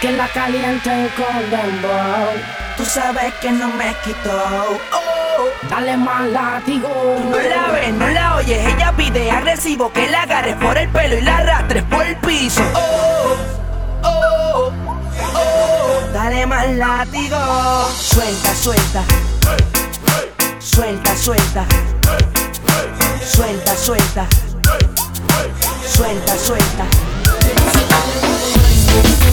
que la caliente con dembow. Tú sabes que no me quito. Oh. Dale más látigo. No la ves, no la oyes, ella pide agresivo que la agarres por el pelo y la arrastres por el piso. Oh, oh, oh. Dale más látigo. Suelta, suelta. Suelta, suelta. Suelta, suelta. Suelta, suelta.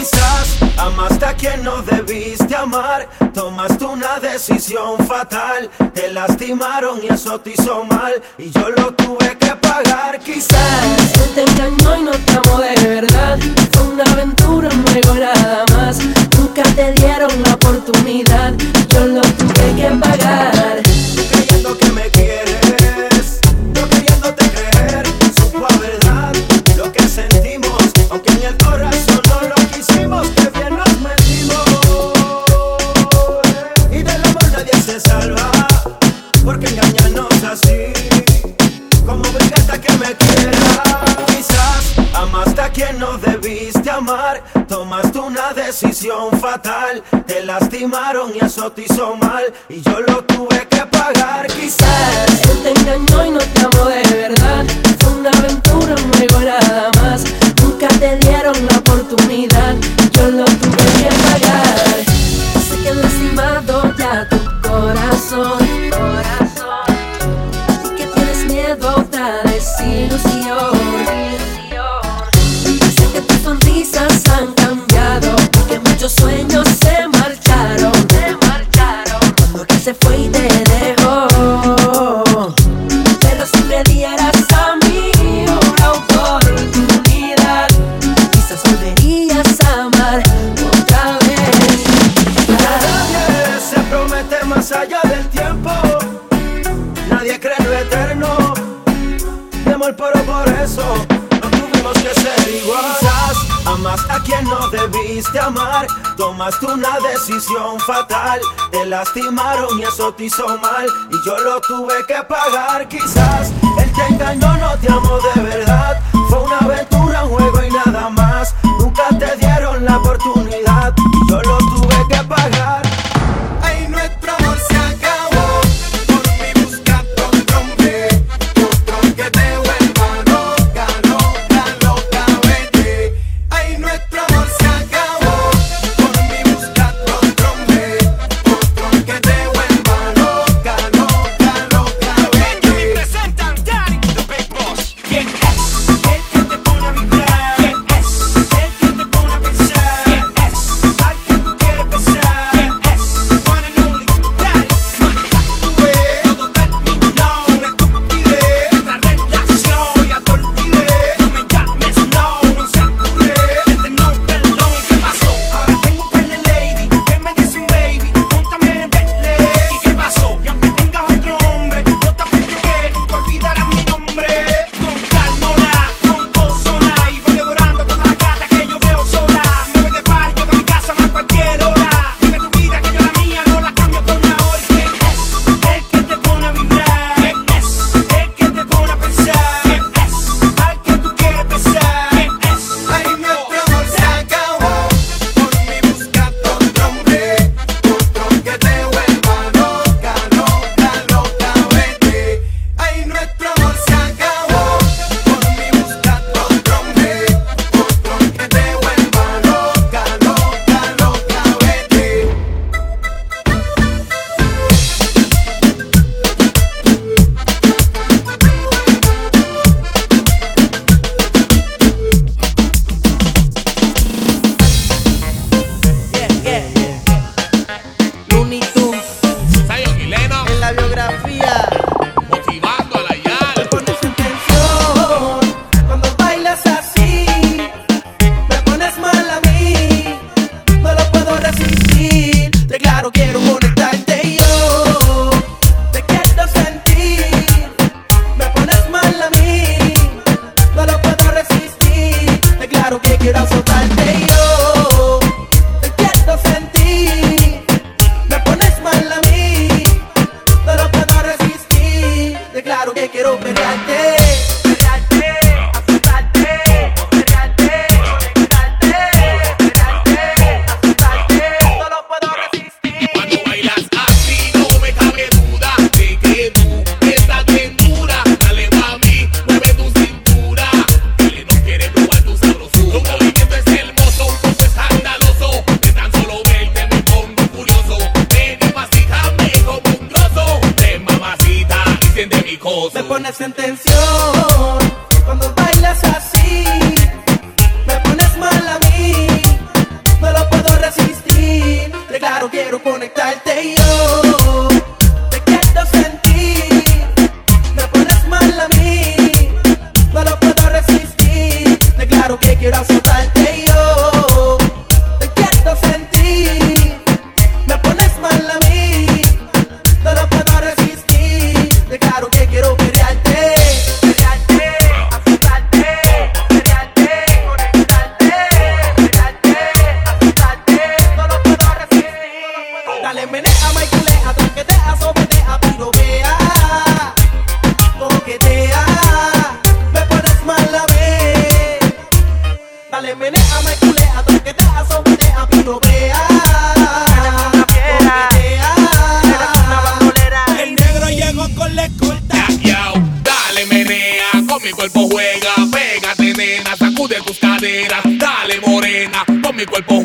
Quizás amaste a quien no debiste amar, tomaste una decisión fatal, te lastimaron y eso te hizo mal y yo lo tuve que pagar. Quizás yo te engañó y no te amo de verdad, fue una aventura, un juego nada más. Nunca te dieron la oportunidad, yo lo tuve que pagar. Creyendo que me Tomaste una decisión fatal. Te lastimaron y eso te hizo mal. Y yo lo tuve que pagar. Quizás él te engañó y no te amó de verdad. Fue una aventura, no llegó nada más. Nunca te dieron la oportunidad. Yo lo tuve que pagar. Sé que han lastimado ya tu corazón. corazón. Y que tienes miedo a desilusión. Amas a quien no debiste amar, tomaste una decisión fatal. Te lastimaron y eso te hizo mal, y yo lo tuve que pagar. Quizás él te engañó, no te amó de verdad. Fue una aventura, un juego y nada más. Nunca te dieron la oportunidad, y yo lo tuve que pagar. Mi cuerpo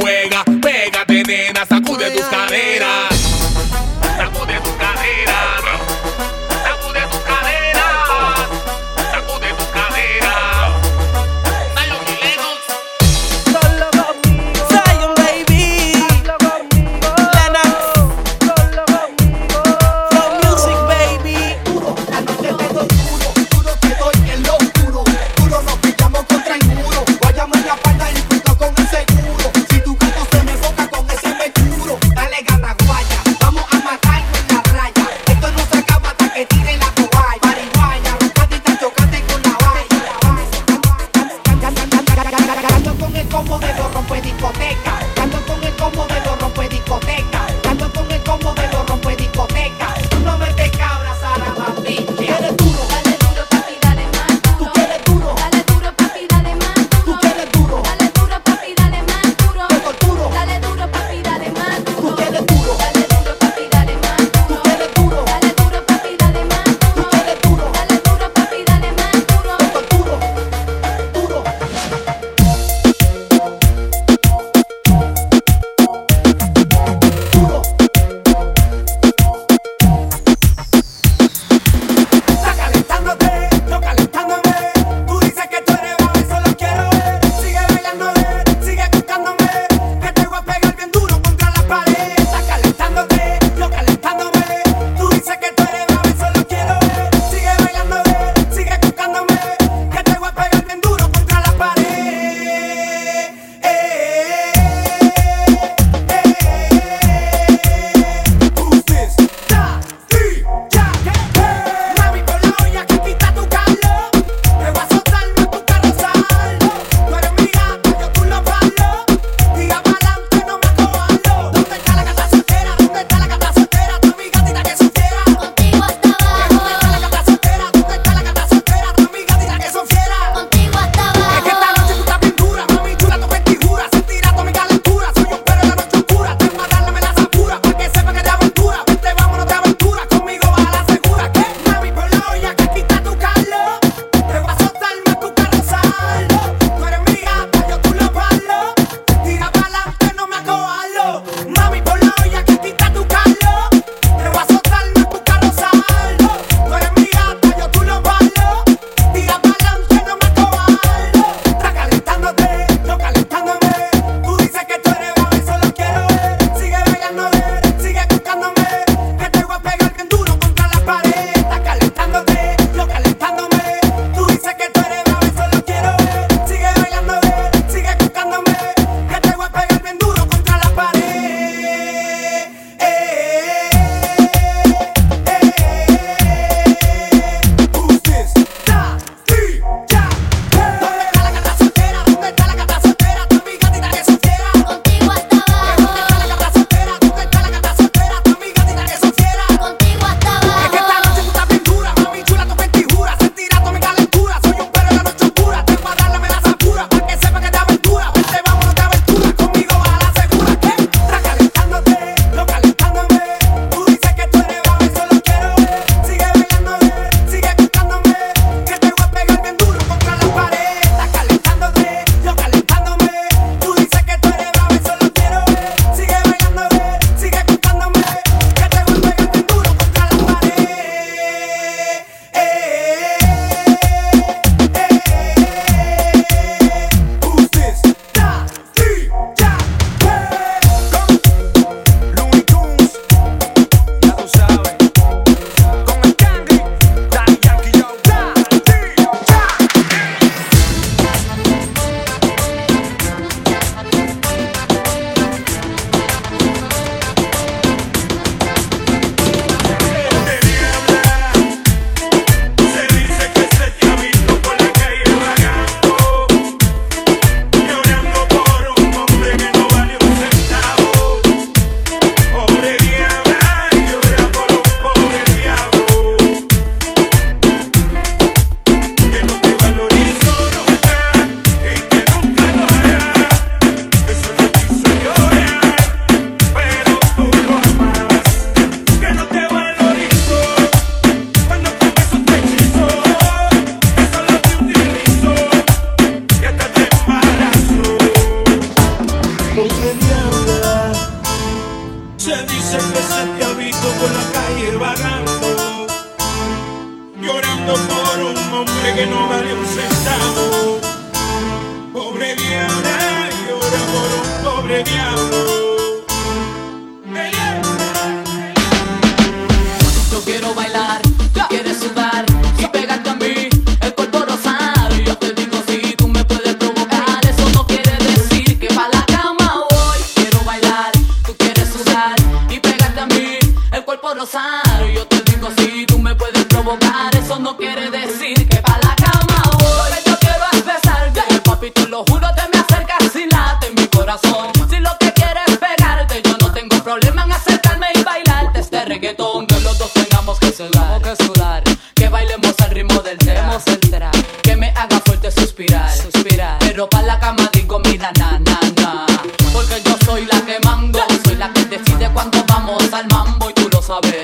por un hombre que no vale un centavo. Pobre diabla, llora por un pobre diablo. Yo quiero bailar, yo quiero sudar.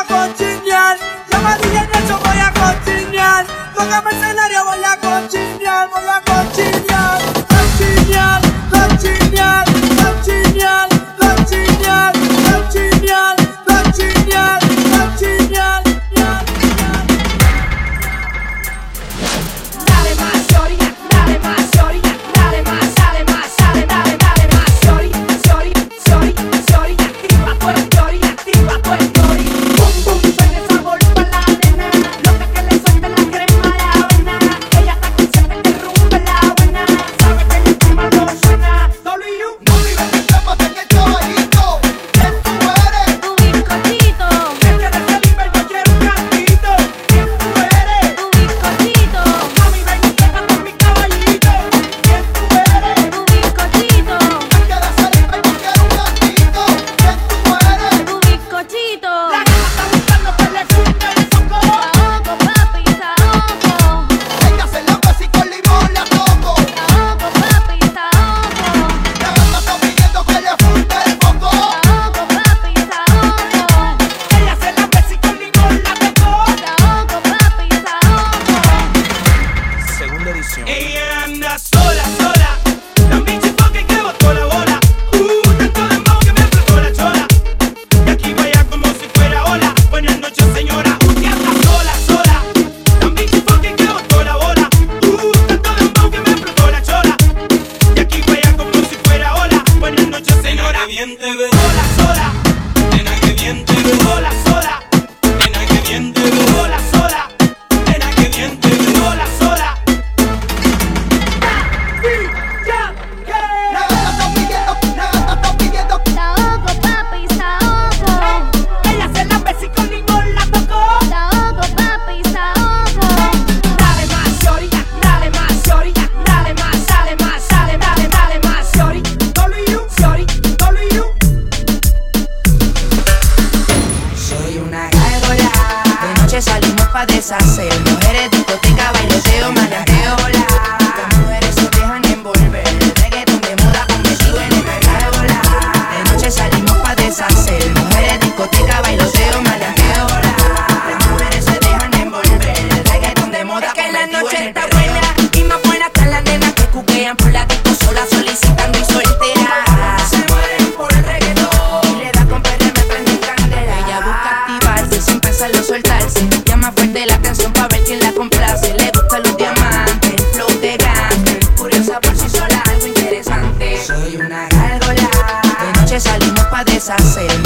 I got you. Salimos pa'